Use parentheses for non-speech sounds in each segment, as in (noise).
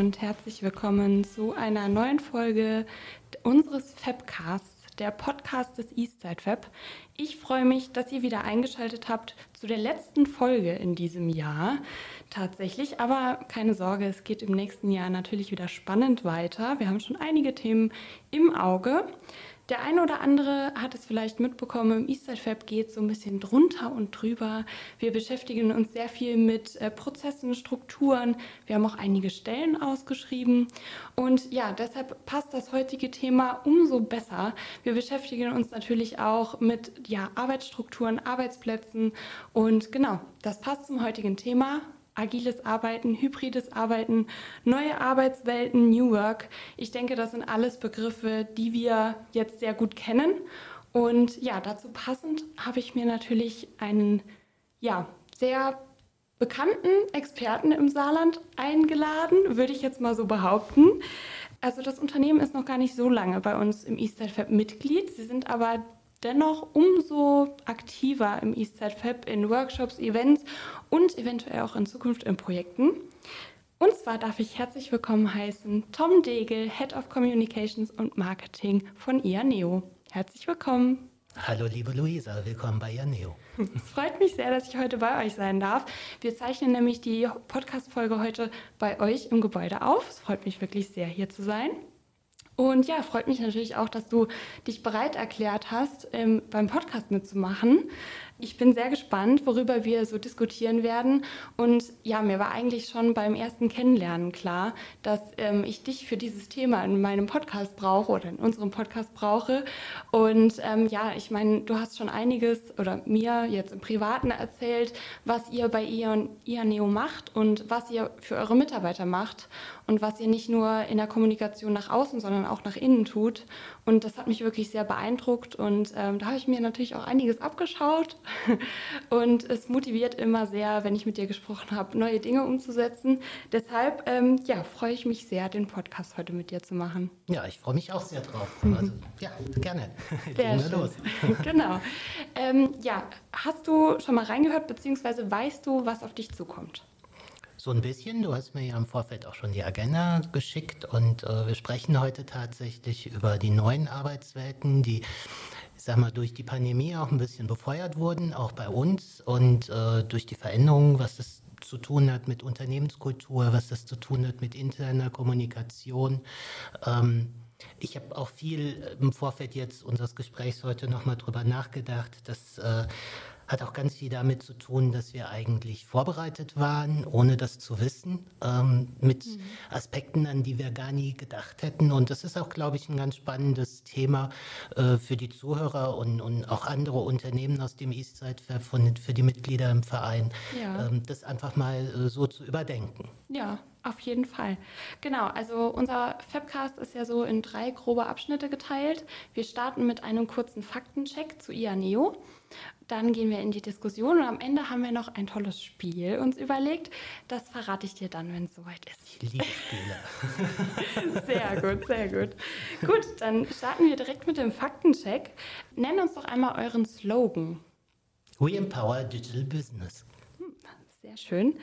und herzlich willkommen zu einer neuen Folge unseres Fabcasts, der Podcast des Eastside Fab. Ich freue mich, dass ihr wieder eingeschaltet habt zu der letzten Folge in diesem Jahr tatsächlich. Aber keine Sorge, es geht im nächsten Jahr natürlich wieder spannend weiter. Wir haben schon einige Themen im Auge. Der eine oder andere hat es vielleicht mitbekommen, im Eastside Fab geht es so ein bisschen drunter und drüber. Wir beschäftigen uns sehr viel mit äh, Prozessen, Strukturen. Wir haben auch einige Stellen ausgeschrieben. Und ja, deshalb passt das heutige Thema umso besser. Wir beschäftigen uns natürlich auch mit ja, Arbeitsstrukturen, Arbeitsplätzen. Und genau, das passt zum heutigen Thema agiles Arbeiten, hybrides Arbeiten, neue Arbeitswelten, New Work. Ich denke, das sind alles Begriffe, die wir jetzt sehr gut kennen. Und ja, dazu passend habe ich mir natürlich einen ja, sehr bekannten Experten im Saarland eingeladen, würde ich jetzt mal so behaupten. Also das Unternehmen ist noch gar nicht so lange bei uns im Eastside Fab Mitglied. Sie sind aber dennoch umso aktiver im Eastside Fab in Workshops, Events und eventuell auch in Zukunft in Projekten. Und zwar darf ich herzlich willkommen heißen Tom Degel, Head of Communications und Marketing von IANEO. Herzlich willkommen. Hallo liebe Luisa, willkommen bei IANEO. Es freut mich sehr, dass ich heute bei euch sein darf. Wir zeichnen nämlich die Podcast-Folge heute bei euch im Gebäude auf. Es freut mich wirklich sehr, hier zu sein. Und ja, freut mich natürlich auch, dass du dich bereit erklärt hast, ähm, beim Podcast mitzumachen. Ich bin sehr gespannt, worüber wir so diskutieren werden. Und ja, mir war eigentlich schon beim ersten Kennenlernen klar, dass ähm, ich dich für dieses Thema in meinem Podcast brauche oder in unserem Podcast brauche. Und ähm, ja, ich meine, du hast schon einiges oder mir jetzt im Privaten erzählt, was ihr bei Ion, Neo macht und was ihr für eure Mitarbeiter macht und was ihr nicht nur in der Kommunikation nach außen, sondern auch nach innen tut. Und das hat mich wirklich sehr beeindruckt und ähm, da habe ich mir natürlich auch einiges abgeschaut. (laughs) Und es motiviert immer sehr, wenn ich mit dir gesprochen habe, neue Dinge umzusetzen. Deshalb ähm, ja, freue ich mich sehr, den Podcast heute mit dir zu machen. Ja, ich freue mich auch sehr drauf. Also, ja, gerne. (laughs) Sehr schön. los. (laughs) genau. Ähm, ja, hast du schon mal reingehört, beziehungsweise weißt du, was auf dich zukommt? So ein bisschen. Du hast mir ja im Vorfeld auch schon die Agenda geschickt und äh, wir sprechen heute tatsächlich über die neuen Arbeitswelten, die sag mal, durch die Pandemie auch ein bisschen befeuert wurden, auch bei uns und äh, durch die Veränderungen, was das zu tun hat mit Unternehmenskultur, was das zu tun hat mit interner Kommunikation. Ähm, ich habe auch viel im Vorfeld jetzt unseres Gesprächs heute nochmal drüber nachgedacht, dass äh, hat auch ganz viel damit zu tun, dass wir eigentlich vorbereitet waren, ohne das zu wissen, ähm, mit mhm. Aspekten, an die wir gar nie gedacht hätten. Und das ist auch, glaube ich, ein ganz spannendes Thema äh, für die Zuhörer und, und auch andere Unternehmen aus dem Eastside für, für die Mitglieder im Verein, ja. ähm, das einfach mal äh, so zu überdenken. Ja, auf jeden Fall. Genau, also unser Fabcast ist ja so in drei grobe Abschnitte geteilt. Wir starten mit einem kurzen Faktencheck zu IANEO. Dann gehen wir in die Diskussion und am Ende haben wir noch ein tolles Spiel uns überlegt. Das verrate ich dir dann, wenn es soweit ist. Ich liebe Spiele. (laughs) sehr gut, sehr gut. Gut, dann starten wir direkt mit dem Faktencheck. Nenn uns doch einmal euren Slogan. We empower digital business. Hm, sehr schön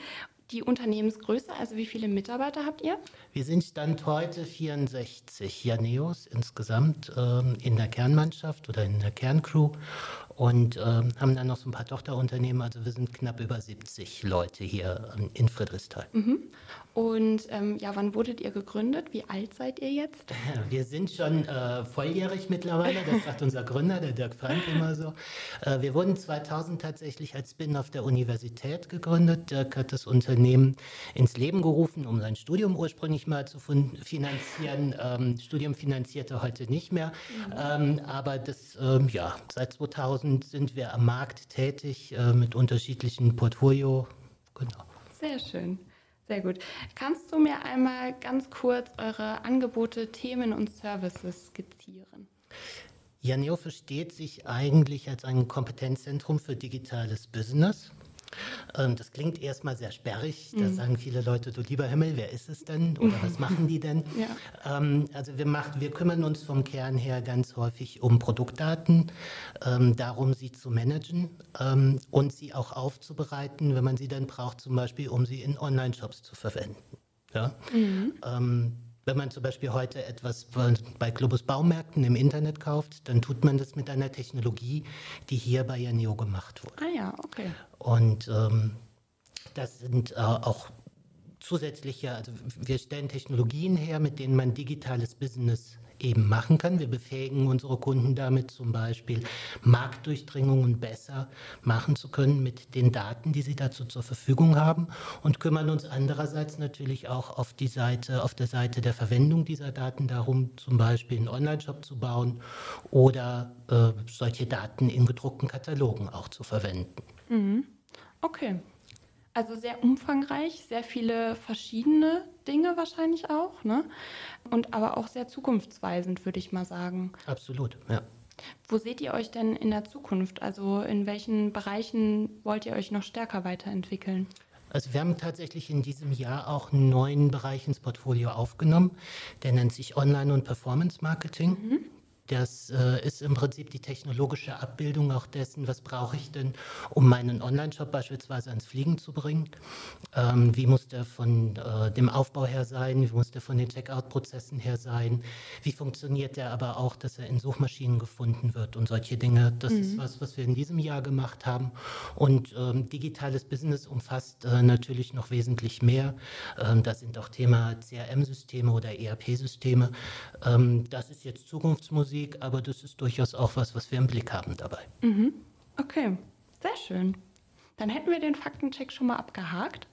die Unternehmensgröße, also wie viele Mitarbeiter habt ihr? Wir sind Stand heute 64 Janeos insgesamt ähm, in der Kernmannschaft oder in der Kerncrew und ähm, haben dann noch so ein paar Tochterunternehmen. Also wir sind knapp über 70 Leute hier ähm, in Friedrichsthal. Mhm. Und ähm, ja, wann wurdet ihr gegründet? Wie alt seid ihr jetzt? (laughs) Wir sind schon äh, volljährig mittlerweile, das sagt unser Gründer, der Dirk Frank immer so. Äh, wir wurden 2000 tatsächlich als Spin-off der Universität gegründet. Dirk hat das Unternehmen ins Leben gerufen, um sein Studium ursprünglich mal zu finanzieren. Ähm, Studium finanzierte heute nicht mehr, mhm. Ähm, aber das, ähm, ja, seit 2000 2000 sind wir am Markt tätig äh, mit unterschiedlichen Portfolio. Genau. Sehr schön. Sehr gut. Kannst du mir einmal ganz kurz eure Angebote, Themen und Services skizzieren? Janeo versteht sich eigentlich als ein Kompetenzzentrum für digitales Business. Ähm, das klingt erstmal sehr sperrig. Da mhm. sagen viele Leute, du lieber Himmel, wer ist es denn? Oder was machen die denn? (laughs) Ja. Ähm, also wir, macht, wir kümmern uns vom Kern her ganz häufig um Produktdaten, ähm, darum, sie zu managen und sie auch aufzubereiten, wenn man sie dann braucht, zum Beispiel, um sie in Online-Shops zu verwenden. Ja? Mhm. Wenn man zum Beispiel heute etwas bei Globus Baumärkten im Internet kauft, dann tut man das mit einer Technologie, die hier bei Janeo gemacht wurde. Ah ja, okay. Und ähm, das sind äh, auch zusätzliche, also wir stellen Technologien her, mit denen man digitales Business eben machen kann. Wir befähigen unsere Kunden damit zum Beispiel Marktdurchdringungen besser machen zu können mit den Daten, die sie dazu zur Verfügung haben und kümmern uns andererseits natürlich auch auf die Seite, auf der Seite der Verwendung dieser Daten darum, zum Beispiel einen Online-Shop zu bauen oder äh, solche Daten in gedruckten Katalogen auch zu verwenden. Mhm. Okay, also sehr umfangreich, sehr viele verschiedene Dinge wahrscheinlich auch, ne? Und aber auch sehr zukunftsweisend, würde ich mal sagen. Absolut, ja. Wo seht ihr euch denn in der Zukunft? Also in welchen Bereichen wollt ihr euch noch stärker weiterentwickeln? Also wir haben tatsächlich in diesem Jahr auch einen neuen Bereich ins Portfolio aufgenommen. Der nennt sich Online- und Performance Marketing. Mhm. Das äh, ist im Prinzip die technologische Abbildung auch dessen, was brauche ich denn, um meinen Online-Shop beispielsweise ans Fliegen zu bringen. Ähm, wie muss der von äh, dem Aufbau her sein? Wie muss der von den Checkout-Prozessen her sein? Wie funktioniert der aber auch, dass er in Suchmaschinen gefunden wird und solche Dinge? Das mhm. ist was, was wir in diesem Jahr gemacht haben. Und ähm, digitales Business umfasst äh, natürlich noch wesentlich mehr. Ähm, da sind auch Thema CRM-Systeme oder ERP-Systeme. Ähm, das ist jetzt Zukunftsmusik. Musik, aber das ist durchaus auch was, was wir im Blick haben dabei. Mhm. Okay, sehr schön. Dann hätten wir den Faktencheck schon mal abgehakt.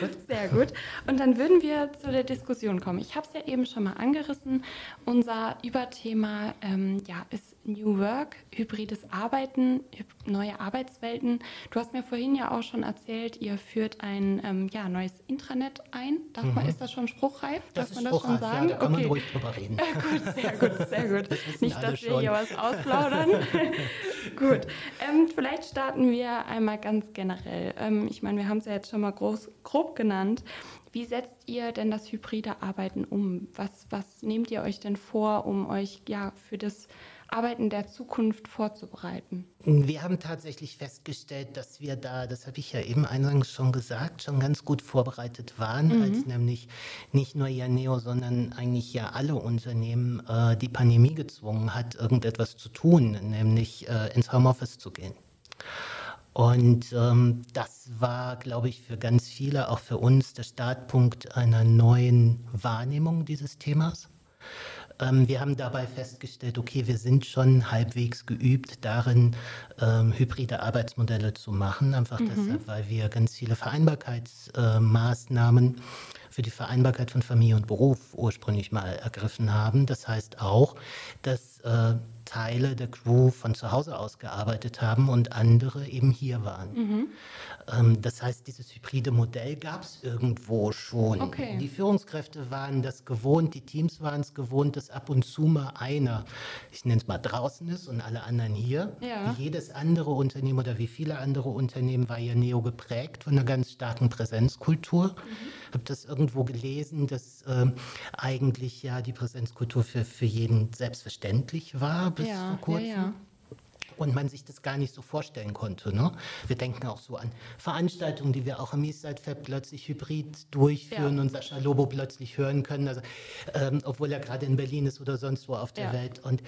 Gut. (laughs) Sehr gut. Und dann würden wir zu der Diskussion kommen. Ich habe es ja eben schon mal angerissen. Unser Überthema ähm, ja, ist New Work, hybrides Arbeiten, neue Arbeitswelten. Du hast mir vorhin ja auch schon erzählt, ihr führt ein ähm, ja, neues Intranet ein. Darf mhm. man, ist das schon spruchreif? Das Darf man das schon sagen? Ja, da kann okay. man ruhig drüber reden. (laughs) gut, sehr gut, sehr gut. (laughs) Das Nicht, dass wir schon. hier was ausplaudern. (laughs) gut, ähm, vielleicht starten wir einmal ganz generell. Ähm, ich meine, wir haben es ja jetzt schon mal groß, grob genannt. Wie setzt ihr denn das hybride Arbeiten um? Was, was nehmt ihr euch denn vor, um euch ja für das Arbeiten der Zukunft vorzubereiten? Wir haben tatsächlich festgestellt, dass wir da, das habe ich ja eben eingangs schon gesagt, schon ganz gut vorbereitet waren, mhm. als nämlich nicht nur Janeo, sondern eigentlich ja alle Unternehmen äh, die Pandemie gezwungen hat, irgendetwas zu tun, nämlich äh, ins Homeoffice zu gehen. Und ähm, das war, glaube ich, für ganz viele, auch für uns, der Startpunkt einer neuen Wahrnehmung dieses Themas. Ähm, wir haben dabei festgestellt, okay, wir sind schon halbwegs geübt darin, ähm, hybride Arbeitsmodelle zu machen, einfach mhm. deshalb, weil wir ganz viele Vereinbarkeitsmaßnahmen äh, für die Vereinbarkeit von Familie und Beruf ursprünglich mal ergriffen haben. Das heißt auch, dass äh, Teile der Crew von zu Hause aus gearbeitet haben und andere eben hier waren. Mhm. Ähm, das heißt, dieses hybride Modell gab es irgendwo schon. Okay. Die Führungskräfte waren das gewohnt, die Teams waren es gewohnt, dass ab und zu mal einer, ich nenne es mal draußen ist und alle anderen hier. Ja. Wie jedes andere Unternehmen oder wie viele andere Unternehmen war ja Neo geprägt von einer ganz starken Präsenzkultur. Mhm. Ich habe das irgendwo gelesen, dass äh, eigentlich ja die Präsenzkultur für, für jeden selbstverständlich war bis ja, vor kurzem. Ja, ja und man sich das gar nicht so vorstellen konnte. Ne? Wir denken auch so an Veranstaltungen, die wir auch im Eastside Fab plötzlich hybrid durchführen ja. und Sascha Lobo plötzlich hören können, also, ähm, obwohl er gerade in Berlin ist oder sonst wo auf der ja. Welt. Und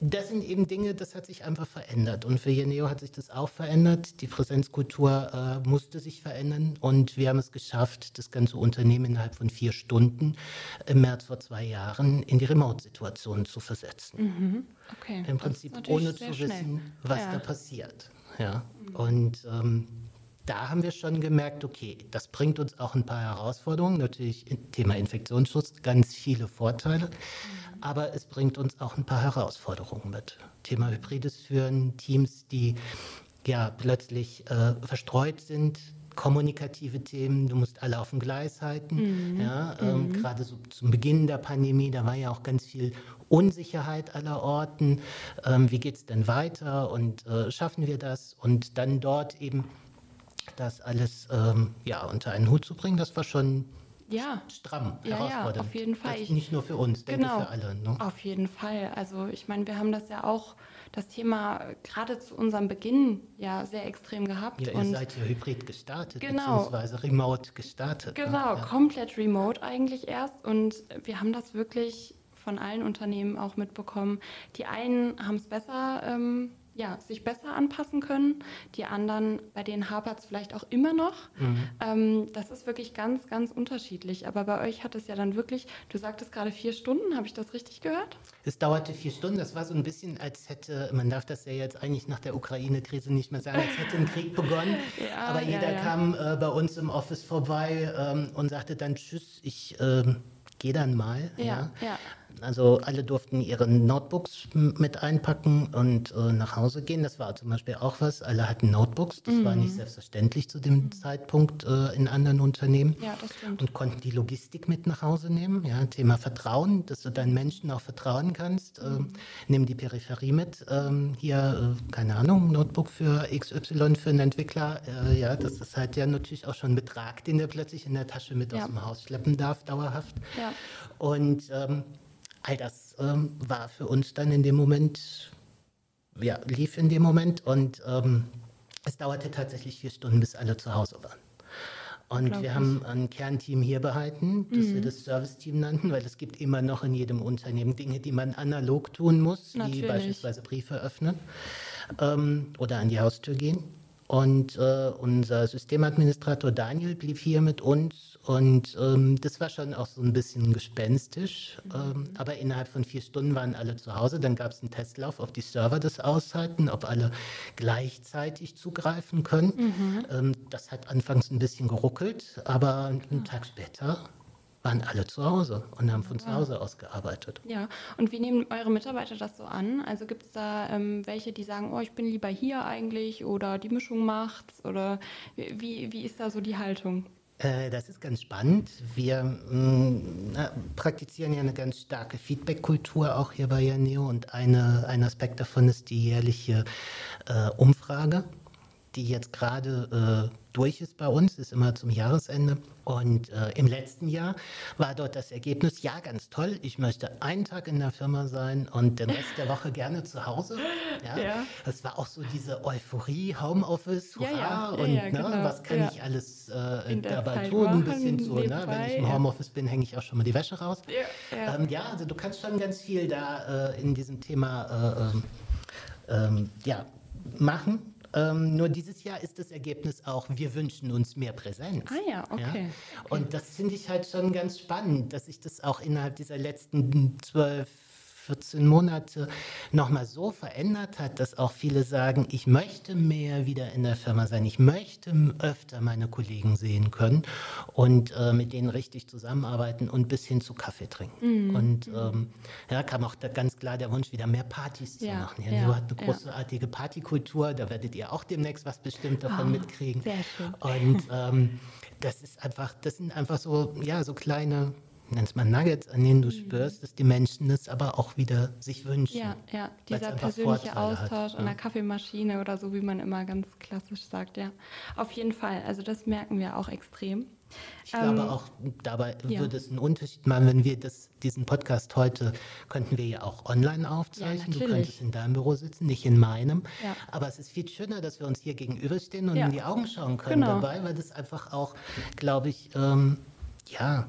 das sind eben Dinge, das hat sich einfach verändert. Und für Jeneo hat sich das auch verändert. Die Präsenzkultur äh, musste sich verändern. Und wir haben es geschafft, das ganze Unternehmen innerhalb von vier Stunden im März vor zwei Jahren in die Remote-Situation zu versetzen. Mhm. Okay. Im Prinzip ohne zu wissen, schnell. was ja. da passiert. Ja. Und ähm, da haben wir schon gemerkt, okay, das bringt uns auch ein paar Herausforderungen. Natürlich Thema Infektionsschutz, ganz viele Vorteile. Mhm. Aber es bringt uns auch ein paar Herausforderungen mit. Thema hybrides Führen, Teams, die ja plötzlich äh, verstreut sind, kommunikative Themen, du musst alle auf dem Gleis halten. Mhm. Ja, ähm, mhm. Gerade so zum Beginn der Pandemie, da war ja auch ganz viel Unsicherheit aller Orten. Ähm, wie geht es denn weiter und äh, schaffen wir das? Und dann dort eben das alles ähm, ja, unter einen Hut zu bringen, das war schon ja. stramm, ja, herausfordernd. Ja, auf jeden Fall. Das nicht nur für uns, denke genau, für alle. Ne? Auf jeden Fall. Also ich meine, wir haben das ja auch das Thema gerade zu unserem Beginn ja sehr extrem gehabt. Ja, ihr und seid ja hybrid gestartet, genau, beziehungsweise remote gestartet. Ne? Genau, ne? ja. komplett remote eigentlich erst. Und wir haben das wirklich von allen Unternehmen auch mitbekommen. Die einen haben es besser ähm, ja, sich besser anpassen können. Die anderen, bei denen hapert es vielleicht auch immer noch. Mhm. Ähm, das ist wirklich ganz, ganz unterschiedlich. Aber bei euch hat es ja dann wirklich, du sagtest gerade vier Stunden, habe ich das richtig gehört? Es dauerte vier Stunden. Das war so ein bisschen, als hätte, man darf das ja jetzt eigentlich nach der Ukraine-Krise nicht mehr sagen, als hätte ein Krieg begonnen. (laughs) ja, Aber jeder ja, ja. kam äh, bei uns im Office vorbei ähm, und sagte dann Tschüss, ich. Ähm, gehe dann mal. Ja, ja. Also alle durften ihre Notebooks mit einpacken und äh, nach Hause gehen. Das war zum Beispiel auch was. Alle hatten Notebooks. Das mhm. war nicht selbstverständlich zu dem mhm. Zeitpunkt äh, in anderen Unternehmen. Ja, das stimmt. Und konnten die Logistik mit nach Hause nehmen. Ja, Thema Vertrauen, dass du deinen Menschen auch vertrauen kannst. Mhm. Ähm, nimm die Peripherie mit. Ähm, hier, äh, keine Ahnung, Notebook für XY für einen Entwickler. Äh, ja, das ist halt ja natürlich auch schon ein Betrag, den der plötzlich in der Tasche mit ja. aus dem Haus schleppen darf, dauerhaft. Ja. Und ähm, all das ähm, war für uns dann in dem Moment, ja, lief in dem Moment und ähm, es dauerte tatsächlich vier Stunden, bis alle zu Hause waren. Und wir haben ein Kernteam hier behalten, das mhm. wir das Service-Team nannten, weil es gibt immer noch in jedem Unternehmen Dinge, die man analog tun muss, Natürlich. wie beispielsweise Briefe öffnen ähm, oder an die Haustür gehen. Und äh, unser Systemadministrator Daniel blieb hier mit uns und ähm, das war schon auch so ein bisschen gespenstisch. Ähm, aber innerhalb von vier Stunden waren alle zu Hause. Dann gab es einen Testlauf, ob die Server das aushalten, ob alle gleichzeitig zugreifen können. Mhm. Ähm, das hat anfangs ein bisschen geruckelt, aber einen Tag später waren alle zu Hause und haben von zu Hause aus gearbeitet. Ja, und wie nehmen eure Mitarbeiter das so an? Also gibt es da ähm, welche, die sagen, oh, ich bin lieber hier eigentlich oder die Mischung macht's oder wie, wie ist da so die Haltung? Äh, das ist ganz spannend. Wir mh, mm, praktizieren ja eine ganz starke Feedback-Kultur auch hier bei Janeo und eine, ein Aspekt davon ist die jährliche äh, Umfrage, die jetzt gerade äh, durch ist bei uns, ist immer zum Jahresende. Und äh, im letzten Jahr war dort das Ergebnis, ja, ganz toll, ich möchte einen Tag in der Firma sein und den Rest der Woche gerne zu Hause. (laughs) Ja, ja. Das war auch so diese Euphorie, Homeoffice, hurra, ja, ja. und ne, genau. was kann ich alles äh, dabei Zeit tun, ein bisschen so, ne, wenn ich im Homeoffice bin, hänge ich auch schon mal die Wäsche raus. Ja, ähm, also du kannst schon ganz viel da äh, in diesem Thema äh, ähm, ähm, ja, machen. Ähm, nur dieses Jahr ist das Ergebnis auch, wir wünschen uns mehr Präsenz. Ah ja, okay. Ja? okay. Und das finde ich halt schon ganz spannend, dass sich das auch innerhalb dieser letzten zwölf 14 Monate nochmal so verändert hat, dass auch viele sagen, ich möchte mehr wieder in der Firma sein, ich möchte öfter meine Kollegen sehen können und äh, mit denen richtig zusammenarbeiten und bis hin zu Kaffee trinken. Mhm. Und ähm, ja, kam auch ganz klar der Wunsch, wieder mehr Partys zu machen. Ja, ja, hat eine großartige ja. Partykultur, da werdet ihr auch demnächst was bestimmt davon oh, mitkriegen. Sehr schön. Und ähm, das ist einfach, das sind einfach so, ja, so kleine nennst man Nuggets, an denen du mhm. spürst, dass die Menschen das aber auch wieder sich wünschen. Ja, ja, dieser persönliche Austausch hat, an der Kaffeemaschine oder so, wie man immer ganz klassisch sagt, ja. Auf jeden Fall, also das merken wir auch extrem. Ich ähm, glaube auch, dabei ja. würde es einen Unterschied machen, wenn wir das, diesen Podcast heute, könnten wir ja auch online aufzeichnen. Ja, du könntest in deinem Büro sitzen, nicht in meinem. Ja. Aber es ist viel schöner, dass wir uns hier gegenüberstehen und in die Augen schauen können genau. dabei, weil das einfach auch, glaube ich, ähm, ja,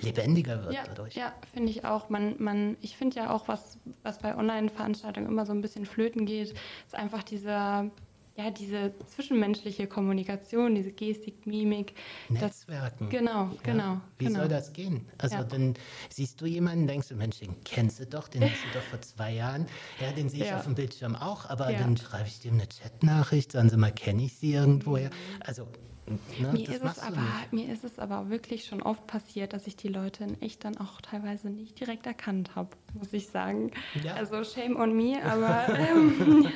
lebendiger wird ja, dadurch. Ja, finde ich auch. Man, man, ich finde ja auch, was, was bei Online-Veranstaltungen immer so ein bisschen flöten geht, ist einfach dieser, ja, diese zwischenmenschliche Kommunikation, diese Gestik, Mimik. Netzwerken. Das, genau, genau. Ja. Wie genau. soll das gehen? Also ja. dann siehst du jemanden, denkst du, Mensch, den kennst du doch, den hast du doch vor zwei Jahren. Ja, den sehe ich ja. auf dem Bildschirm auch, aber dann schreibe ich dem eine Chatnachricht, sagen sie mal, kenne ich sie irgendwoher. Mhm. Also Ne, mir, ist es aber, mir ist es aber wirklich schon oft passiert, dass ich die Leute in echt dann auch teilweise nicht direkt erkannt habe, muss ich sagen. Ja. Also shame on me, (laughs) aber ähm,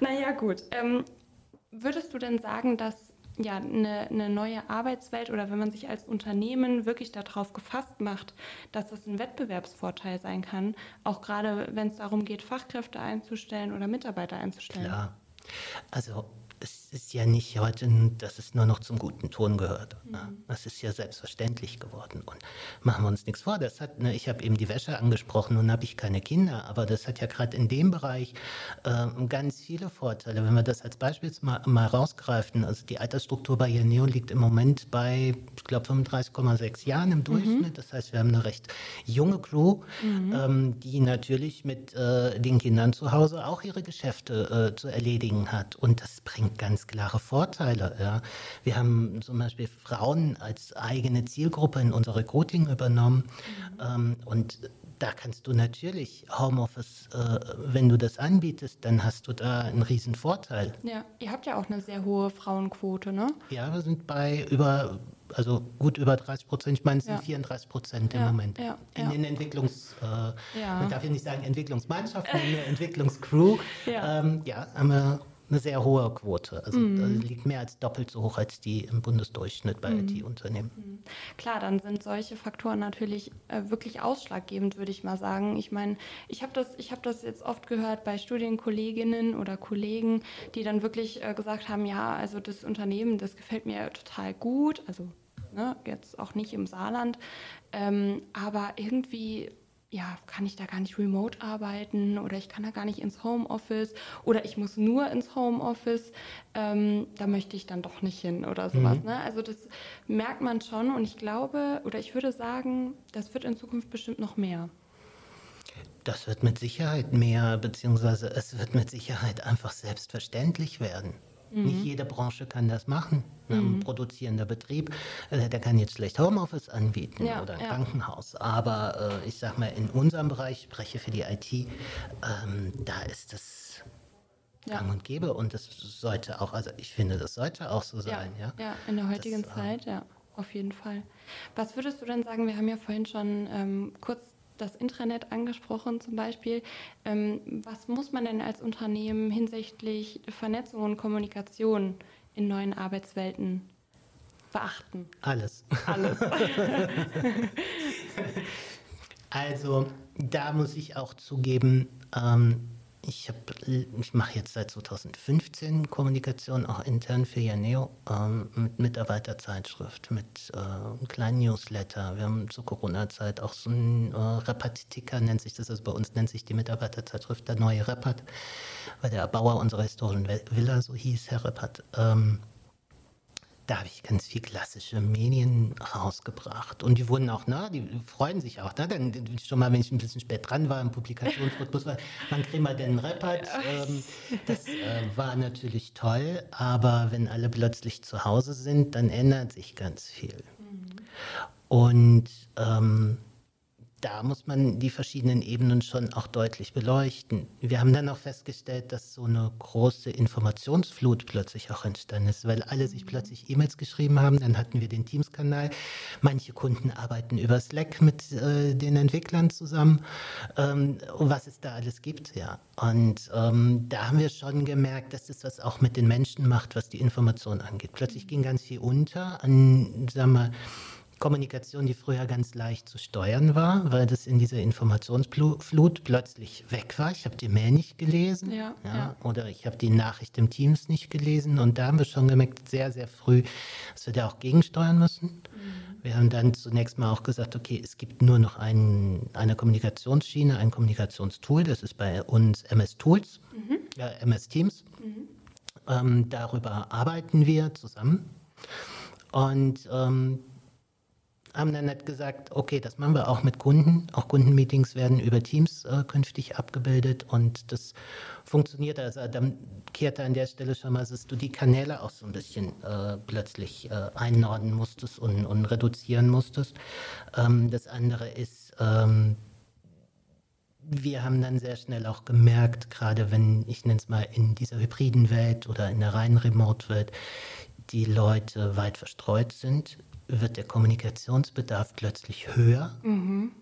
naja gut. Ähm, würdest du denn sagen, dass ja, eine, eine, neue Arbeitswelt oder wenn man sich als Unternehmen wirklich darauf gefasst macht, dass das ein Wettbewerbsvorteil sein kann, auch gerade wenn es darum geht, Fachkräfte einzustellen oder Mitarbeiter einzustellen? Klar. Also es ist ja nicht heute, dass es nur noch zum guten Ton gehört. Mhm. Das ist ja selbstverständlich geworden. Und machen wir uns nichts vor. Das hat, ne, ich habe eben die Wäsche angesprochen und habe ich keine Kinder, aber das hat ja gerade in dem Bereich äh, ganz viele Vorteile. Wenn wir das als Beispiel mal, mal rausgreifen, also die Altersstruktur bei Janeo liegt im Moment bei, ich glaube, 35,6 Jahren im Durchschnitt. Mhm. Das heißt, wir haben eine recht junge Crew, mhm. ähm, die natürlich mit äh, den Kindern zu Hause auch ihre Geschäfte äh, zu erledigen hat. Und das bringt ganz klare Vorteile. Ja. Wir haben zum Beispiel Frauen als eigene Zielgruppe in unser Recruiting übernommen. Mhm. Ähm, und da kannst du natürlich Homeoffice, äh, wenn du das anbietest, dann hast du da einen riesen Vorteil. Ja, ihr habt ja auch eine sehr hohe Frauenquote, ne? Ja, wir sind bei über, also gut über 30 Prozent, ich meine, es sind ja. 34 Prozent im ja, Moment. Ja, in den Entwicklungs, äh, man darf ja nicht sagen Entwicklungsmannschaften, (laughs) in der Entwicklungscrew, ähm, ja, haben wir eine sehr hohe Quote. Also mm. liegt mehr als doppelt so hoch als die im Bundesdurchschnitt bei mm. IT-Unternehmen. Mhm. Klar, dann sind solche Faktoren natürlich äh, wirklich ausschlaggebend, würde ich mal sagen. Ich meine, ich habe das, hab das jetzt oft gehört bei Studienkolleginnen oder Kollegen, die dann wirklich äh, gesagt haben, ja, also das Unternehmen, das gefällt mir total gut. Also ne, jetzt auch nicht im Saarland. Ähm, aber irgendwie ja, kann ich da gar nicht remote arbeiten oder ich kann da gar nicht ins Homeoffice oder ich muss nur ins Homeoffice, ähm, da möchte ich dann doch nicht hin oder sowas. Mhm. Ne? Also das merkt man schon und ich glaube oder ich würde sagen, das wird in Zukunft bestimmt noch mehr. Das wird mit Sicherheit mehr, beziehungsweise es wird mit Sicherheit einfach selbstverständlich werden. Mhm. Nicht jede Branche kann das machen. Ein mhm. produzierender Betrieb, äh, der kann jetzt schlecht Homeoffice anbieten ja, oder ein ja. Krankenhaus. Aber äh, ich sag mal, in unserem Bereich, ich spreche für die IT, ähm, da ist das ja. gang und gäbe und das sollte auch, also ich finde, das sollte auch so sein. Ja, ja. in der heutigen das, äh, Zeit, ja, auf jeden Fall. Was würdest du denn sagen, wir haben ja vorhin schon ähm, kurz das Intranet angesprochen zum Beispiel. Ähm, was muss man denn als Unternehmen hinsichtlich Vernetzung und Kommunikation in neuen Arbeitswelten beachten? Alles. Alles. (laughs) (laughs) also da muss ich auch zugeben, ähm, ich, ich mache jetzt seit 2015 Kommunikation auch intern für Janeo ähm, mit Mitarbeiterzeitschrift, mit äh, kleinen Newsletter. Wir haben zur Corona-Zeit auch so ein äh, Repat-Ticker, nennt sich das, also bei uns nennt sich die Mitarbeiterzeitschrift der neue Repat, weil der Bauer unserer historischen Villa so hieß, Herr Repat. Ähm, da habe ich ganz viel klassische Medien rausgebracht. Und die wurden auch, ne, die freuen sich auch, ne? Dann schon mal, wenn ich ein bisschen spät dran war im Publikationsrhythmus, war, wann kriegen wir denn Rappert? Ähm, das äh, war natürlich toll, aber wenn alle plötzlich zu Hause sind, dann ändert sich ganz viel. Mhm. Und ähm, da muss man die verschiedenen Ebenen schon auch deutlich beleuchten. Wir haben dann auch festgestellt, dass so eine große Informationsflut plötzlich auch entstanden ist, weil alle sich plötzlich E-Mails geschrieben haben. Dann hatten wir den Teams-Kanal. Manche Kunden arbeiten über Slack mit äh, den Entwicklern zusammen. Ähm, was es da alles gibt, ja. Und ähm, da haben wir schon gemerkt, dass es was auch mit den Menschen macht, was die Information angeht. Plötzlich ging ganz viel unter an, sagen wir, Kommunikation, die früher ganz leicht zu steuern war, weil das in dieser Informationsflut plötzlich weg war. Ich habe die Mail nicht gelesen ja, ja, ja. oder ich habe die Nachricht im Teams nicht gelesen und da haben wir schon gemerkt, sehr, sehr früh, dass wir da auch gegensteuern müssen. Mhm. Wir haben dann zunächst mal auch gesagt, okay, es gibt nur noch ein, eine Kommunikationsschiene, ein Kommunikationstool, das ist bei uns MS Tools, mhm. äh, MS Teams. Mhm. Ähm, darüber arbeiten wir zusammen. Und ähm, haben dann nicht gesagt, okay, das machen wir auch mit Kunden. Auch Kundenmeetings werden über Teams äh, künftig abgebildet und das funktioniert. Also dann kehrte an der Stelle schon mal, dass du die Kanäle auch so ein bisschen äh, plötzlich äh, einnorden musstest und, und reduzieren musstest. Ähm, das andere ist, ähm, wir haben dann sehr schnell auch gemerkt, gerade wenn, ich nenne es mal, in dieser hybriden Welt oder in der reinen Remote-Welt, die Leute weit verstreut sind wird der Kommunikationsbedarf plötzlich höher. Mhm.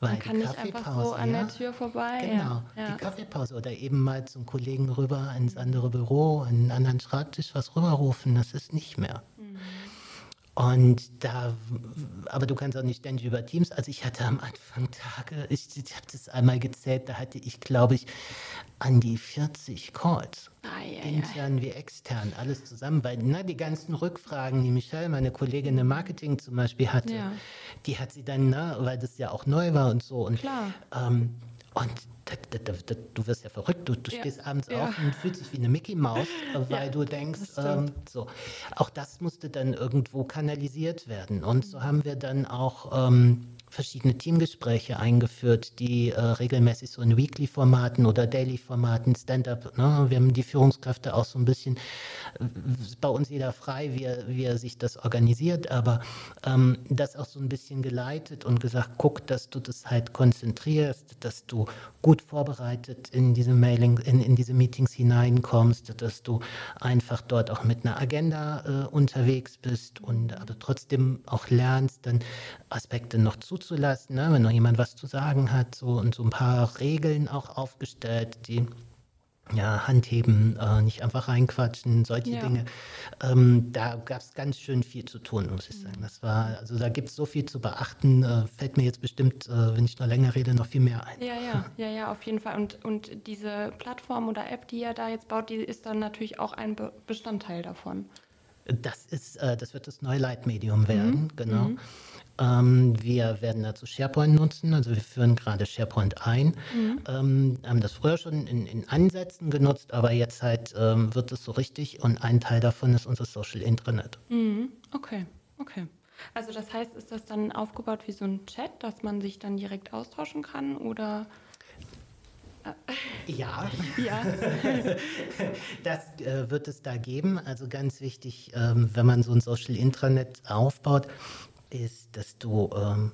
Man kann nicht einfach so an der Tür vorbei. Genau, ja. die Kaffeepause oder eben mal zum Kollegen rüber ins andere Büro, in einen anderen Schreibtisch was rüberrufen, das ist nicht mehr. Mhm. Und da, aber du kannst auch nicht ständig über Teams. Also ich hatte am Anfang Tage, ich, ich habe das einmal gezählt, da hatte ich, glaube ich, an die 40 Calls. Ah, ja, intern ja. wie extern, alles zusammen, weil na, die ganzen Rückfragen, die Michelle, meine Kollegin im Marketing zum Beispiel hatte, ja. die hat sie dann, na, weil das ja auch neu war und so. Und, Klar. Ähm, und du wirst ja verrückt, du, du ja. stehst abends ja. auf und fühlst dich wie eine Mickey Maus, (laughs) weil ja, du denkst, ähm, so. Auch das musste dann irgendwo kanalisiert werden. Und so haben wir dann auch ähm, verschiedene Teamgespräche eingeführt, die äh, regelmäßig so in Weekly-Formaten oder Daily-Formaten, Stand-up, ne? wir haben die Führungskräfte auch so ein bisschen, äh, bei uns jeder frei, wie er, wie er sich das organisiert, aber ähm, das auch so ein bisschen geleitet und gesagt, guck, dass du das halt konzentrierst, dass du gut vorbereitet in diese Mailing, in, in diese Meetings hineinkommst, dass du einfach dort auch mit einer Agenda äh, unterwegs bist und aber trotzdem auch lernst, dann Aspekte noch zu zuzulassen, ne? wenn noch jemand was zu sagen hat, so und so ein paar Regeln auch aufgestellt, die ja, Handheben, äh, nicht einfach reinquatschen, solche ja. Dinge. Ähm, da gab es ganz schön viel zu tun, muss ich sagen. Das war, also da gibt es so viel zu beachten, äh, fällt mir jetzt bestimmt, äh, wenn ich noch länger rede, noch viel mehr ein. Ja, ja, ja, ja, auf jeden Fall. Und, und diese Plattform oder App, die ihr da jetzt baut, die ist dann natürlich auch ein Be Bestandteil davon. Das ist, äh, das wird das neue Leitmedium werden, mhm. genau. Mhm. Ähm, wir werden dazu SharePoint nutzen, also wir führen gerade SharePoint ein, mhm. ähm, haben das früher schon in, in, Ansätzen genutzt, aber jetzt halt ähm, wird es so richtig und ein Teil davon ist unser Social Intranet. Mhm. Okay, okay. Also das heißt, ist das dann aufgebaut wie so ein Chat, dass man sich dann direkt austauschen kann oder? Ja, (laughs) ja. (laughs) das äh, wird es da geben. Also ganz wichtig, ähm, wenn man so ein Social Intranet aufbaut, ist, dass du ähm,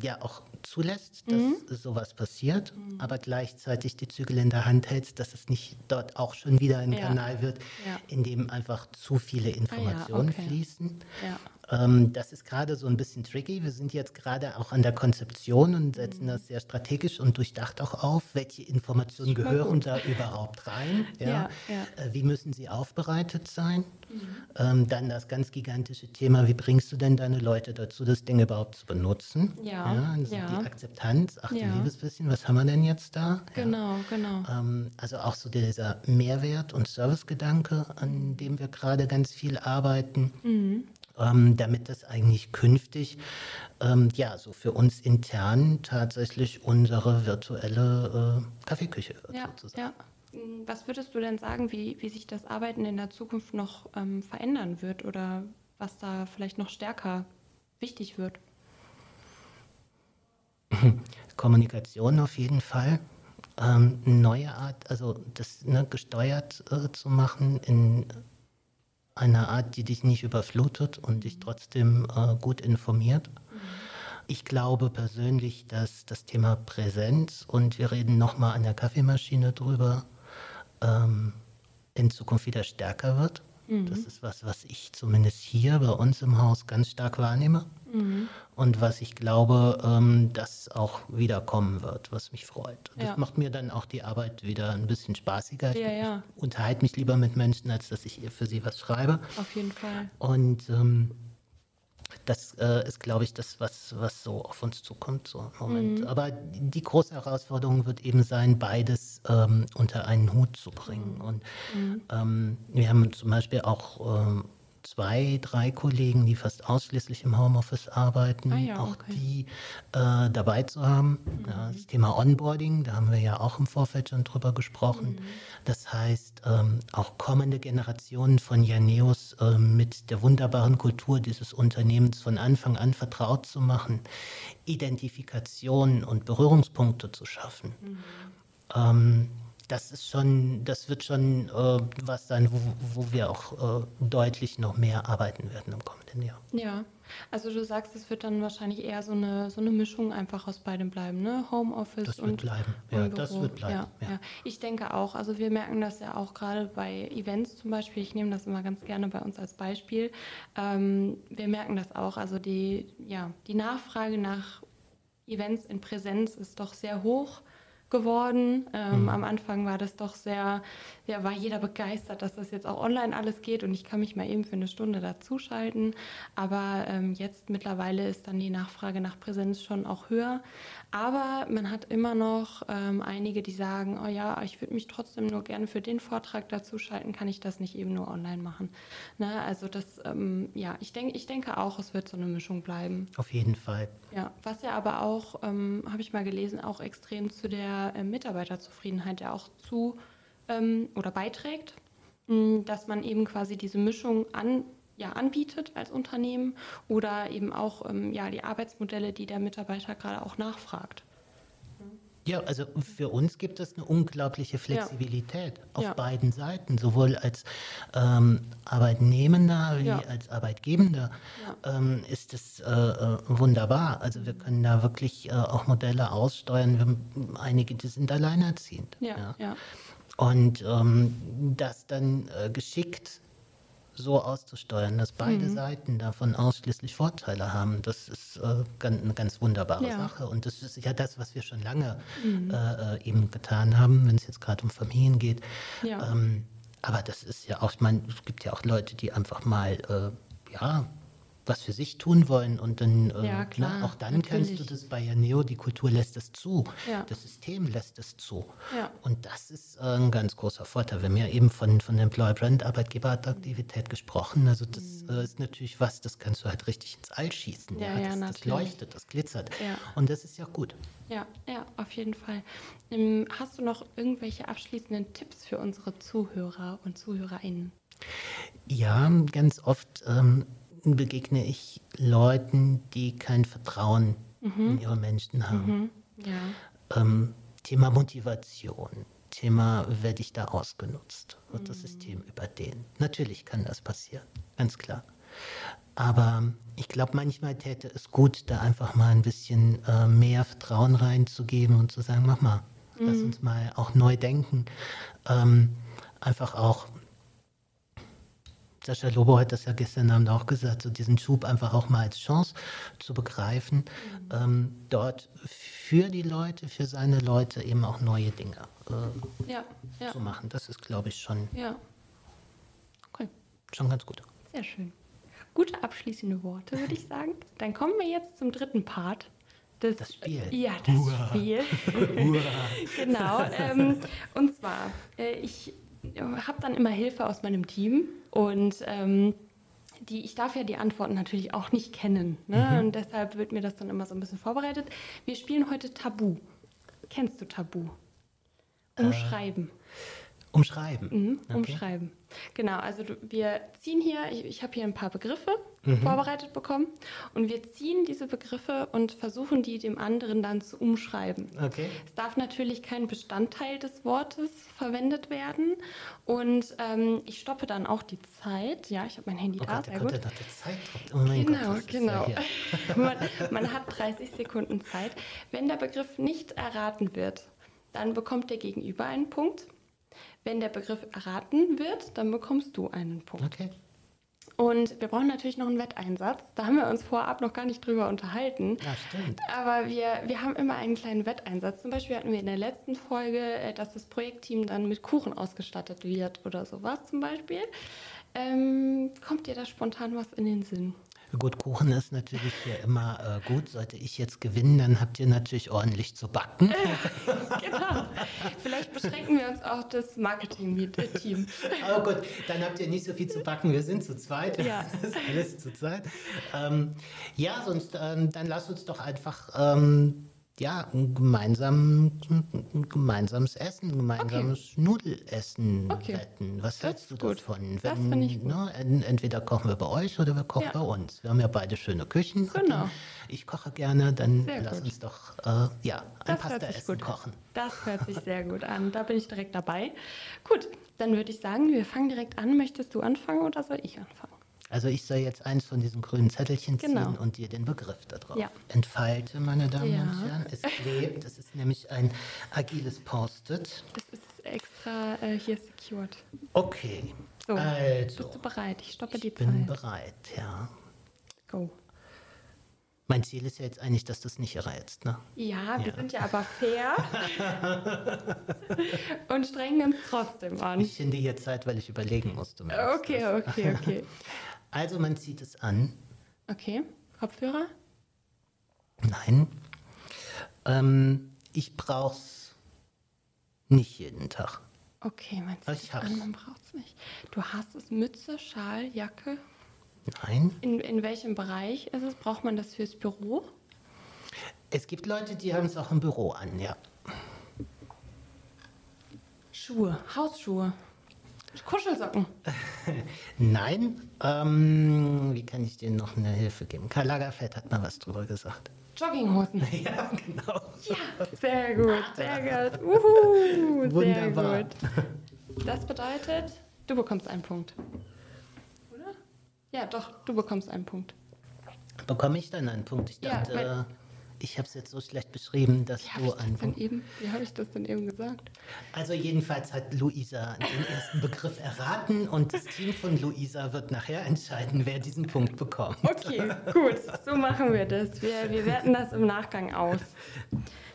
ja auch zulässt, dass mhm. sowas passiert, mhm. aber gleichzeitig die Zügel in der Hand hältst, dass es nicht dort auch schon wieder ein ja. Kanal wird, ja. in dem einfach zu viele Informationen ah, ja, okay. fließen. Ähm, das ist gerade so ein bisschen tricky. Wir sind jetzt gerade auch an der Konzeption und setzen das sehr strategisch und durchdacht auch auf, welche Informationen gehören da überhaupt rein. (laughs) Ja? Ja, ja. Äh, wie müssen sie aufbereitet sein? Mhm. Ähm, dann das ganz gigantische Thema, wie bringst du denn deine Leute dazu, das Ding überhaupt zu benutzen? Ja, also die Akzeptanz, ach du liebes bisschen, was haben wir denn jetzt da? Genau, genau. Ähm, also auch so dieser Mehrwert- und Servicegedanke, an dem wir gerade ganz viel arbeiten. Mhm ähm, damit das eigentlich künftig ähm, ja so für uns intern tatsächlich unsere virtuelle äh, Kaffeeküche wird ja, sozusagen. Ja. Was würdest du denn sagen, wie, wie sich das Arbeiten in der Zukunft noch ähm, verändern wird oder was da vielleicht noch stärker wichtig wird? (laughs) Kommunikation auf jeden Fall. Ähm, neue Art, also das ne, gesteuert äh, zu machen in einer Art, die dich nicht überflutet und dich trotzdem äh, gut informiert. Mhm. Ich glaube persönlich, dass das Thema Präsenz, und wir reden nochmal an der Kaffeemaschine drüber, ähm, in Zukunft wieder stärker wird. Mhm. Das ist was, was ich zumindest hier bei uns im Haus ganz stark wahrnehme. Mhm. Und was ich glaube, ähm, das auch wieder kommen wird, was mich freut. Das ja. macht mir dann auch die Arbeit wieder ein bisschen spaßiger. Ja, ja. Ich unterhalte mich lieber mit Menschen, als dass ich für sie was schreibe. Auf jeden Fall. Und ähm, das äh, ist, glaube ich, das, was, was so auf uns zukommt so im Moment. Mhm. Aber die große Herausforderung wird eben sein, beides ähm, unter einen Hut zu bringen. Und mhm. ähm, wir haben zum Beispiel auch ähm, zwei, drei Kollegen, die fast ausschließlich im Homeoffice arbeiten, ah ja, auch okay. die äh, dabei zu haben. Mhm. Ja, das Thema Onboarding, da haben wir ja auch im Vorfeld schon drüber gesprochen. Mhm. Das heißt, ähm, auch kommende Generationen von Janeos äh, mit der wunderbaren Kultur dieses Unternehmens von Anfang an vertraut zu machen, Identifikation und Berührungspunkte zu schaffen. Mhm. Ähm, das ist schon, das wird schon äh, was sein, wo, wo wir auch äh, deutlich noch mehr arbeiten werden im kommenden Jahr. Ja, also du sagst, es wird dann wahrscheinlich eher so eine, so eine Mischung einfach aus beidem bleiben, ne? Homeoffice das und wird bleiben. Ja, und das wird bleiben. Ja, ja. ja, Ich denke auch. Also wir merken das ja auch gerade bei Events zum Beispiel. Ich nehme das immer ganz gerne bei uns als Beispiel. Ähm, wir merken das auch. Also die, ja, die Nachfrage nach Events in Präsenz ist doch sehr hoch geworden. Ähm, mhm. Am Anfang war das doch sehr, ja, war jeder begeistert, dass das jetzt auch online alles geht und ich kann mich mal eben für eine Stunde dazuschalten. Aber ähm, jetzt mittlerweile ist dann die Nachfrage nach Präsenz schon auch höher. Aber man hat immer noch ähm, einige, die sagen, oh ja, ich würde mich trotzdem nur gerne für den Vortrag dazuschalten, kann ich das nicht eben nur online machen. Ne? Also das, ähm, ja, ich, denk, ich denke auch, es wird so eine Mischung bleiben. Auf jeden Fall. Ja, was ja aber auch, ähm, habe ich mal gelesen, auch extrem zu der äh, Mitarbeiterzufriedenheit ja auch zu ähm, oder beiträgt, mh, dass man eben quasi diese Mischung an ja, anbietet als Unternehmen oder eben auch ähm, ja, die Arbeitsmodelle, die der Mitarbeiter gerade auch nachfragt. Ja, also für uns gibt es eine unglaubliche Flexibilität ja. auf ja. beiden Seiten, sowohl als ähm, Arbeitnehmender wie ja. als Arbeitgebender ähm, ist es äh, äh, wunderbar. Also wir können da wirklich äh, auch Modelle aussteuern. Wir, einige, die sind alleinerziehend. Ja, Und ähm, das dann äh, geschickt so auszusteuern, dass beide mhm. Seiten davon ausschließlich Vorteile haben. Das ist äh, ganz, eine ganz wunderbare ja. Sache. Und das ist ja das, was wir schon lange mhm. äh, eben getan haben, wenn es jetzt gerade um Familien geht. Ja. Ähm, aber das ist ja auch, ich meine, es gibt ja auch Leute, die einfach mal, äh, ja, was für sich tun wollen und dann äh, ja, klar, na, auch dann natürlich. kannst du das bei Janeo, die Kultur lässt es zu, ja. das System lässt es zu. Ja. Und das ist äh, ein ganz großer Vorteil. Wir haben ja eben von, von Employer Brand Arbeitgeberattraktivität gesprochen. Also das mhm. äh, ist natürlich was, das kannst du halt richtig ins All schießen. Ja, ja, das, das, leuchtet, das glitzert. Und das ist ja gut. Ja, ja, auf jeden Fall. Ähm, hast du noch irgendwelche abschließenden Tipps für unsere Zuhörer und ZuhörerInnen? Ja, ganz oft ähm, begegne ich Leuten, die kein Vertrauen mhm. in ihre Menschen haben. Mhm. Ja. Ähm, Thema Motivation, Thema, werde ich da ausgenutzt, wird mhm. das System überdehnt. Natürlich kann das passieren, ganz klar. Aber ich glaube, manchmal täte es gut, da einfach mal ein bisschen äh, mehr Vertrauen reinzugeben und zu sagen, mach mal, lass mhm. uns mal auch neu denken. Ähm, einfach auch Sascha Lobo hat das ja gestern Abend auch gesagt, so diesen Schub einfach auch mal als Chance zu begreifen, mhm. ähm, dort für die Leute, für seine Leute eben auch neue Dinge äh, ja, ja. zu machen. Das ist, glaube ich, schon, ja. okay. schon ganz gut. Sehr schön. Gute abschließende Worte, würde ich sagen. Dann kommen wir jetzt zum dritten Part. Des, das Spiel. Ja, das Hurra. Spiel. (laughs) (laughs) genau. Ähm, und zwar, äh, ich habe dann immer Hilfe aus meinem Team und ähm, die, ich darf ja die Antworten natürlich auch nicht kennen. Ne? Mhm. Und deshalb wird mir das dann immer so ein bisschen vorbereitet. Wir spielen heute Tabu. Kennst du Tabu? Äh, Umschreiben. Äh, Umschreiben. Mhm, okay. Umschreiben. Genau, also wir ziehen hier, ich, ich habe hier ein paar Begriffe mhm. vorbereitet bekommen und wir ziehen diese Begriffe und versuchen die dem anderen dann zu umschreiben. Okay. Es darf natürlich kein Bestandteil des Wortes verwendet werden und ähm, ich stoppe dann auch die Zeit. Ja, ich habe mein Handy oh da, Gott, sehr gut. Da Zeit oh mein genau, Gott, genau. Ja (laughs) man, man hat 30 Sekunden Zeit. Wenn der Begriff nicht erraten wird, dann bekommt der Gegenüber einen Punkt. Wenn der Begriff erraten wird, dann bekommst du einen Punkt. Okay. Und wir brauchen natürlich noch einen Wetteinsatz. Da haben wir uns vorab noch gar nicht drüber unterhalten. Ja, stimmt. Aber wir, wir haben immer einen kleinen Wetteinsatz. Zum Beispiel hatten wir in der letzten Folge, äh, dass das Projektteam dann mit Kuchen ausgestattet wird oder sowas zum Beispiel. Ähm, kommt dir da spontan was in den Sinn? Gut, Kuchen ist natürlich hier immer äh, gut. Sollte ich jetzt gewinnen, dann habt ihr natürlich ordentlich zu backen. genau. Vielleicht beschränken wir uns auch das Marketing-Team. Aber gut, dann habt ihr nicht so viel zu backen. Wir sind zu zweit. Ja. (laughs) Das ist alles zu zweit. Ähm, ja, sonst ähm, dann lass uns doch einfach ähm, ja, ein, gemeinsam, ein gemeinsames Essen, ein gemeinsames okay. Nudelessen okay. retten. Was das hältst du gut. davon? Wenn, das ich ne, entweder kochen wir bei euch oder wir kochen ja. bei uns. Wir haben ja beide schöne Küchen. Genau. Ich koche gerne, dann sehr lass gut. uns doch äh, ja, ein Pasta-Essen kochen. Das hört sich (laughs) sehr gut an. Da bin ich direkt dabei. Gut, dann würde ich sagen, wir fangen direkt an. Möchtest du anfangen oder soll ich anfangen? Also ich soll jetzt eins von diesen grünen Zettelchen ziehen genau. und dir den Begriff darauf ja. entfalte, meine Damen ja. und Herren. Es klebt, das ist nämlich ein agiles Post-it. Es ist extra äh, hier secured. Okay. So, also, bist du bereit? Ich stoppe die Zeit. Ich bin bereit, ja. Go. Mein Ziel ist ja jetzt eigentlich, dass du es nicht errätst, ne? Ja, wir Ja. sind ja aber fair (laughs) und strengen uns trotzdem an. Ich finde hier Zeit, weil ich überlegen musste. das. Okay, okay, okay. (laughs) Also man zieht es an. Okay, Kopfhörer? Nein. Ähm, ich brauch's nicht jeden Tag. Okay, man zieht es an, man braucht es nicht. Du hast es Mütze, Schal, Jacke. Nein. In, in welchem Bereich ist es? Braucht man das fürs Büro? Es gibt Leute, die haben es auch im Büro an, ja. Schuhe, Hausschuhe, Kuschelsocken. (laughs) Nein. Ähm, wie kann ich dir noch eine Hilfe geben? Karl Lagerfeld hat mal was drüber gesagt. Jogginghosen. (laughs) Ja, genau. Ja, sehr gut, sehr gut. Uhu, Wunderbar. Sehr gut. Das bedeutet, du bekommst einen Punkt. Oder? Ja, doch, du bekommst einen Punkt. Bekomme ich dann einen Punkt? Ich Ja, dachte, äh, ich habe es jetzt so schlecht beschrieben, dass Wie habe du Punkt. eben- wie hab ich das denn eben gesagt? Also jedenfalls hat Luisa den ersten Begriff erraten und das Team von Luisa wird nachher entscheiden, wer diesen Punkt bekommt. Okay, gut, so machen wir das. Wir, wir werten das im Nachgang aus.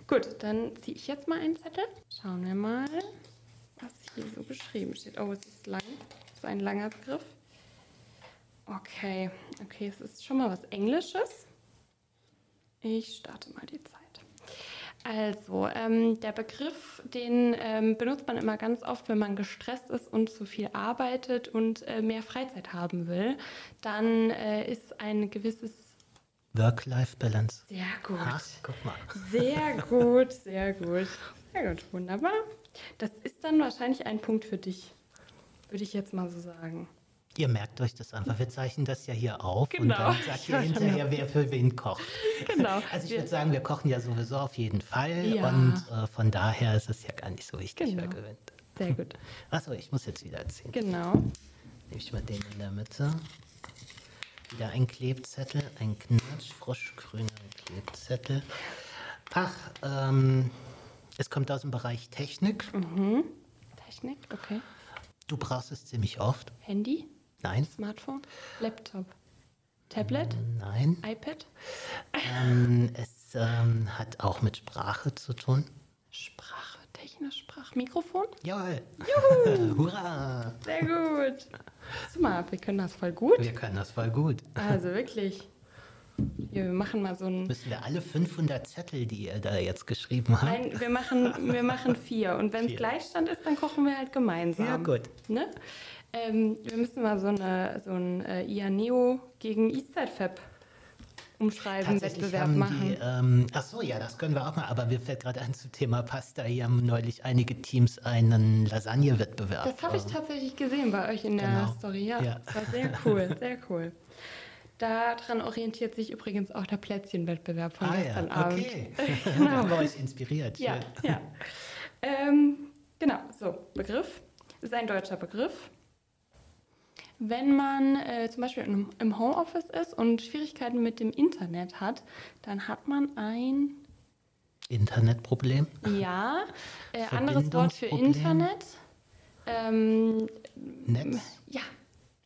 Gut, dann ziehe ich jetzt mal einen Zettel. Schauen wir mal, was hier so geschrieben steht. Oh, es ist lang. Es ist ein langer Begriff. Okay, okay, es ist schon mal was Englisches. Ich starte mal die Zeit. Also, ähm, der Begriff, den ähm, benutzt man immer ganz oft, wenn man gestresst ist und zu viel arbeitet und äh, mehr Freizeit haben will. Dann äh, ist ein gewisses. Work-Life-Balance. Sehr gut. Ach, guck mal. Sehr (laughs) gut, sehr gut. Sehr gut, wunderbar. Das ist dann wahrscheinlich ein Punkt für dich, würde ich jetzt mal so sagen. Ihr merkt euch das einfach. Wir zeichnen das ja hier auf und Genau. dann sagt ihr (laughs) hinterher, wer für wen kocht. Genau. (laughs) Also ich würde sagen, wir kochen ja sowieso auf jeden Fall Ja. und äh, von daher ist es ja gar nicht so wichtig, Genau. wer gewinnt. Sehr gut. (laughs) Achso, ich muss jetzt wieder ziehen. Genau. Nehme ich mal den in der Mitte. Wieder ein Klebzettel, ein knatschfroschgrüner Klebzettel. Ach, ähm, es kommt aus dem Bereich Technik. Technik, okay. Du brauchst es ziemlich oft. Handy, Nein, Smartphone, Laptop, Tablet, nein. iPad, Ähm, es ähm, hat auch mit Sprache zu tun. Sprache, technisch Sprache, Mikrofon. Jawohl. (laughs) Hurra. Sehr gut. Guck mal, wir können das voll gut. Wir können das voll gut. Also wirklich. Wir machen mal so ein. Müssen wir alle 500 Zettel, die ihr da jetzt geschrieben habt? Nein, wir machen, wir machen vier. Und wenn es. Gleichstand ist, dann kochen wir halt gemeinsam. Ja, gut. Ne? Ähm, wir müssen mal so, eine, so ein äh, IANEO gegen Eastside Fab umschreiben, Wettbewerb haben machen. die, ähm, ach so, ja, das können wir auch mal, aber mir fällt gerade ein zum Thema Pasta. Hier haben neulich einige Teams einen Lasagne-Wettbewerb. Das habe ich ähm, tatsächlich gesehen bei euch in der Genau. Story. Ja, Ja. das war sehr cool, sehr cool. Daran orientiert sich übrigens auch der Plätzchenwettbewerb von Ah gestern ja, Abend. okay. (laughs) (laughs) Genau. haben wir euch inspiriert. Ja, ja. Ähm, genau, so, Begriff. Ist ein deutscher Begriff. Wenn man äh, zum Beispiel im, Homeoffice ist und Schwierigkeiten mit dem Internet hat, dann hat man ein, Internetproblem. ja, (laughs) äh, anderes Wort für. Internet. Ähm, Netz. ja,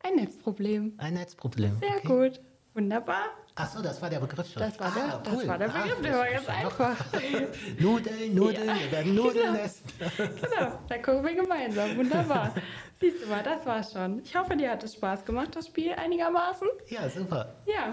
ein Netzproblem. Ein Netzproblem. Sehr okay. gut. Wunderbar. Ach so, das war der Begriff schon. Das war der, ah, das cool. war der Ah, Begriff, das der war ganz einfach. (laughs) Nudeln, Nudeln, Ja. wir werden Nudeln Genau. essen. (laughs) Genau, da gucken wir gemeinsam. Wunderbar. Siehst du mal, das war's schon. Ich hoffe, dir hat es Spaß gemacht, das Spiel einigermaßen. Ja, super. Ja,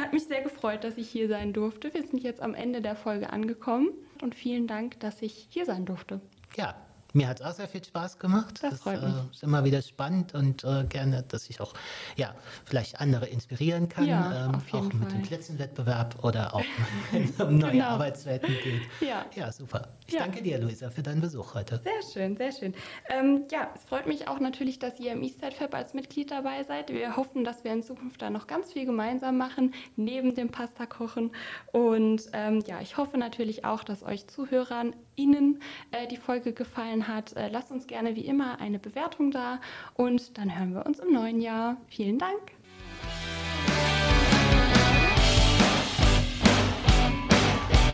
hat mich sehr gefreut, dass ich hier sein durfte. Wir sind jetzt am Ende der Folge angekommen und vielen Dank, dass ich hier sein durfte. Ja, mir hat es auch sehr viel Spaß gemacht. Das freut äh, mich. ist immer wieder spannend und äh, gerne, dass ich auch ja, vielleicht andere inspirieren kann. Ja, ähm, auch mit Fall. dem Plätzchenwettbewerb oder auch (laughs) wenn es um neue Genau. Arbeitswelten geht. Ja. Ja, super. Ich Ja. danke dir, Luisa, für deinen Besuch heute. Sehr schön, sehr schön. Ähm, ja, es freut mich auch natürlich, dass ihr im Eastside Fab als Mitglied dabei seid. Wir hoffen, dass wir in Zukunft da noch ganz viel gemeinsam machen, neben dem Pasta kochen. Und ähm, ja, ich hoffe natürlich auch, dass euch Zuhörern Ihnen äh, die Folge gefallen hat. Äh, lasst uns gerne wie immer eine Bewertung da und dann hören wir uns im neuen Jahr. Vielen Dank.